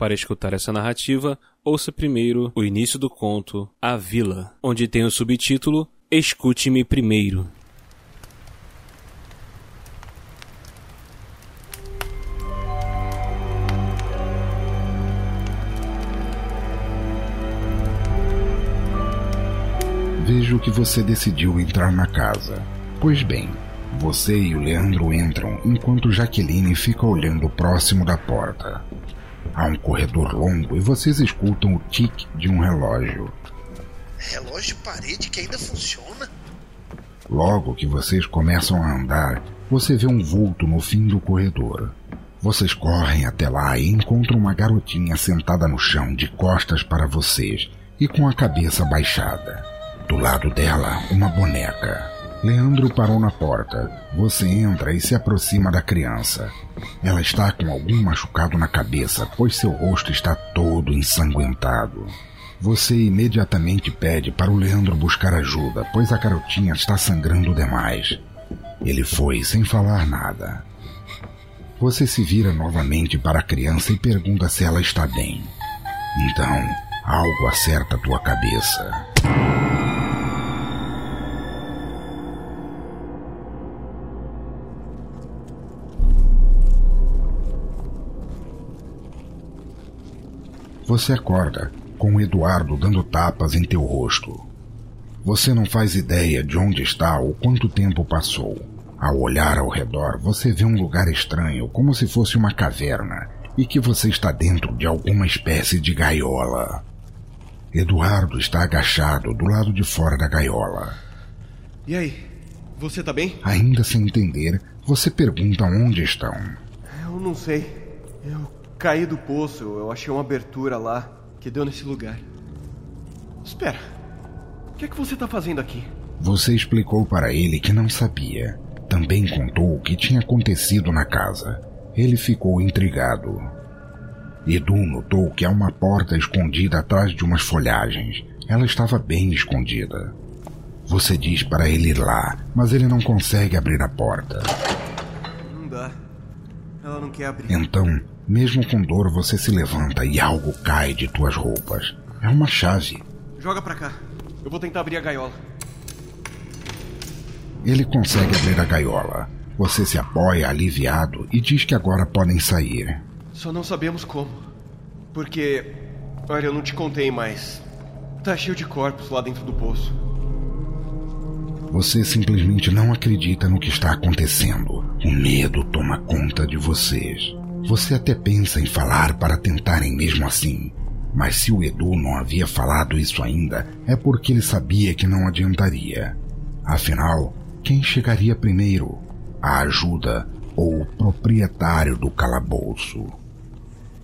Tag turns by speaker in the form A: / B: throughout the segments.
A: Para escutar essa narrativa, ouça primeiro o início do conto A Vila, onde tem o subtítulo Escute-me Primeiro.
B: Vejo que você decidiu entrar na casa. Pois bem, você e o Leandro entram enquanto Jaqueline fica olhando próximo da porta. Há um corredor longo e vocês escutam o tique de um relógio.
C: Relógio de parede que ainda funciona?
B: Logo que vocês começam a andar, você vê um vulto no fim do corredor. Vocês correm até lá e encontram uma garotinha sentada no chão de costas para vocês e com a cabeça baixada. Do lado dela, uma boneca. Leandro parou na porta. Você entra e se aproxima da criança. Ela está com algum machucado na cabeça, pois seu rosto está todo ensanguentado. Você imediatamente pede para o Leandro buscar ajuda, pois a garotinha está sangrando demais. Ele foi sem falar nada. Você se vira novamente para a criança e pergunta se ela está bem. Então, algo acerta tua cabeça. Você acorda com o Eduardo dando tapas em teu rosto. Você não faz ideia de onde está ou quanto tempo passou. Ao olhar ao redor, você vê um lugar estranho, como se fosse uma caverna, e que você está dentro de alguma espécie de gaiola. Eduardo está agachado do lado de fora da gaiola.
D: E aí? Você tá bem?
B: Ainda sem entender, você pergunta onde estão.
D: Eu não sei. Eu Caí do poço, eu achei uma abertura lá que deu nesse lugar. Espera. O que é que você está fazendo aqui?
B: Você explicou para ele que não sabia. Também contou o que tinha acontecido na casa. Ele ficou intrigado. Edu notou que há uma porta escondida atrás de umas folhagens. Ela estava bem escondida. Você diz para ele ir lá, mas ele não consegue abrir a porta.
D: Não dá. Ela não quer abrir.
B: Então, mesmo com dor, você se levanta e algo cai de tuas roupas. É uma chave.
D: Joga pra cá. Eu vou tentar abrir a gaiola.
B: Ele consegue abrir a gaiola. Você se apoia aliviado e diz que agora podem sair.
D: Só não sabemos como. Porque. Olha, eu não te contei, mas. Tá cheio de corpos lá dentro do poço.
B: Você simplesmente não acredita no que está acontecendo. O medo toma conta de vocês. Você até pensa em falar para tentarem mesmo assim. Mas se o Edu não havia falado isso ainda, é porque ele sabia que não adiantaria. Afinal, quem chegaria primeiro? A ajuda ou o proprietário do calabouço?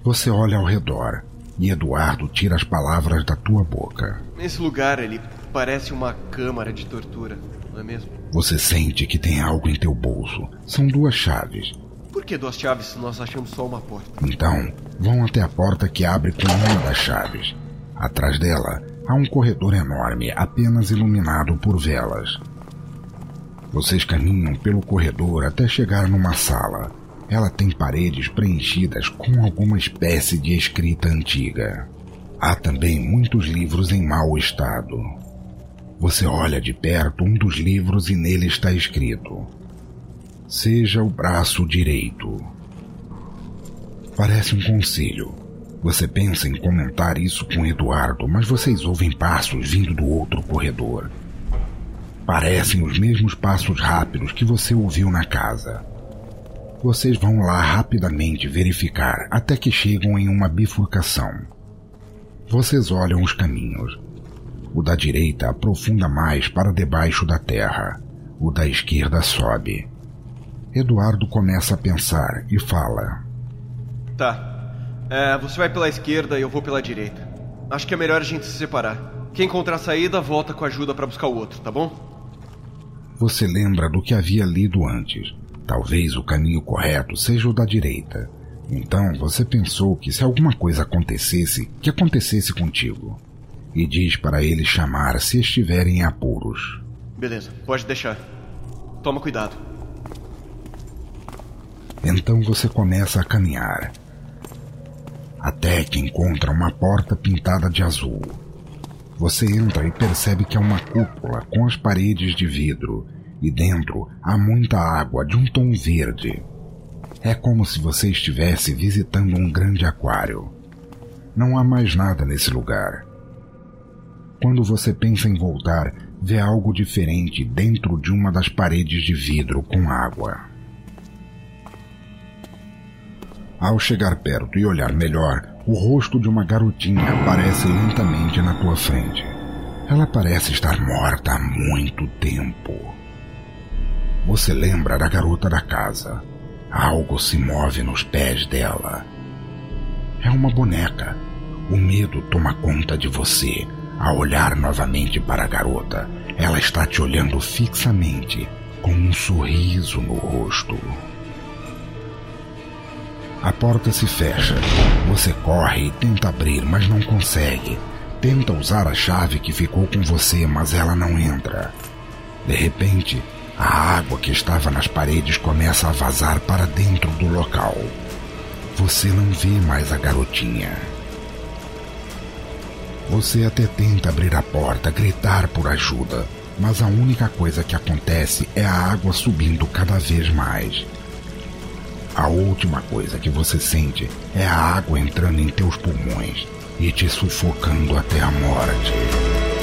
B: Você olha ao redor e Eduardo tira as palavras da tua boca.
D: Esse lugar, ele parece uma câmara de tortura, não é mesmo?
B: Você sente que tem algo em teu bolso. São duas chaves
D: por que duas chaves se nós achamos só uma porta?
B: Então, vão até a porta que abre com uma das chaves. Atrás dela, há um corredor enorme, apenas iluminado por velas. Vocês caminham pelo corredor até chegar numa sala. Ela tem paredes preenchidas com alguma espécie de escrita antiga. Há também muitos livros em mau estado. Você olha de perto um dos livros e nele está escrito: Seja o braço direito. Parece um conselho. Você pensa em comentar isso com Eduardo, mas vocês ouvem passos vindo do outro corredor. Parecem os mesmos passos rápidos que você ouviu na casa. Vocês vão lá rapidamente verificar até que chegam em uma bifurcação. Vocês olham os caminhos. O da direita aprofunda mais para debaixo da terra. O da esquerda sobe. Eduardo começa a pensar e fala:
D: Tá. É, você vai pela esquerda e eu vou pela direita. Acho que é melhor a gente se separar. Quem encontrar a saída, volta com ajuda para buscar o outro, tá bom?
B: Você lembra do que havia lido antes. Talvez o caminho correto seja o da direita. Então você pensou que se alguma coisa acontecesse, que acontecesse contigo. E diz para ele chamar se estiverem em apuros.
D: Beleza, pode deixar. Toma cuidado.
B: Então você começa a caminhar. até que encontra uma porta pintada de azul. Você entra e percebe que é uma cúpula com as paredes de vidro e dentro há muita água de um tom verde. É como se você estivesse visitando um grande aquário. Não há mais nada nesse lugar. Quando você pensa em voltar, vê algo diferente dentro de uma das paredes de vidro com água. Ao chegar perto e olhar melhor, o rosto de uma garotinha aparece lentamente na tua frente. Ela parece estar morta há muito tempo. Você lembra da garota da casa. Algo se move nos pés dela. É uma boneca. O medo toma conta de você. Ao olhar novamente para a garota, ela está te olhando fixamente, com um sorriso no rosto. A porta se fecha. Você corre e tenta abrir, mas não consegue. Tenta usar a chave que ficou com você, mas ela não entra. De repente, a água que estava nas paredes começa a vazar para dentro do local. Você não vê mais a garotinha. Você até tenta abrir a porta, gritar por ajuda, mas a única coisa que acontece é a água subindo cada vez mais. A última coisa que você sente é a água entrando em teus pulmões e te sufocando até a morte.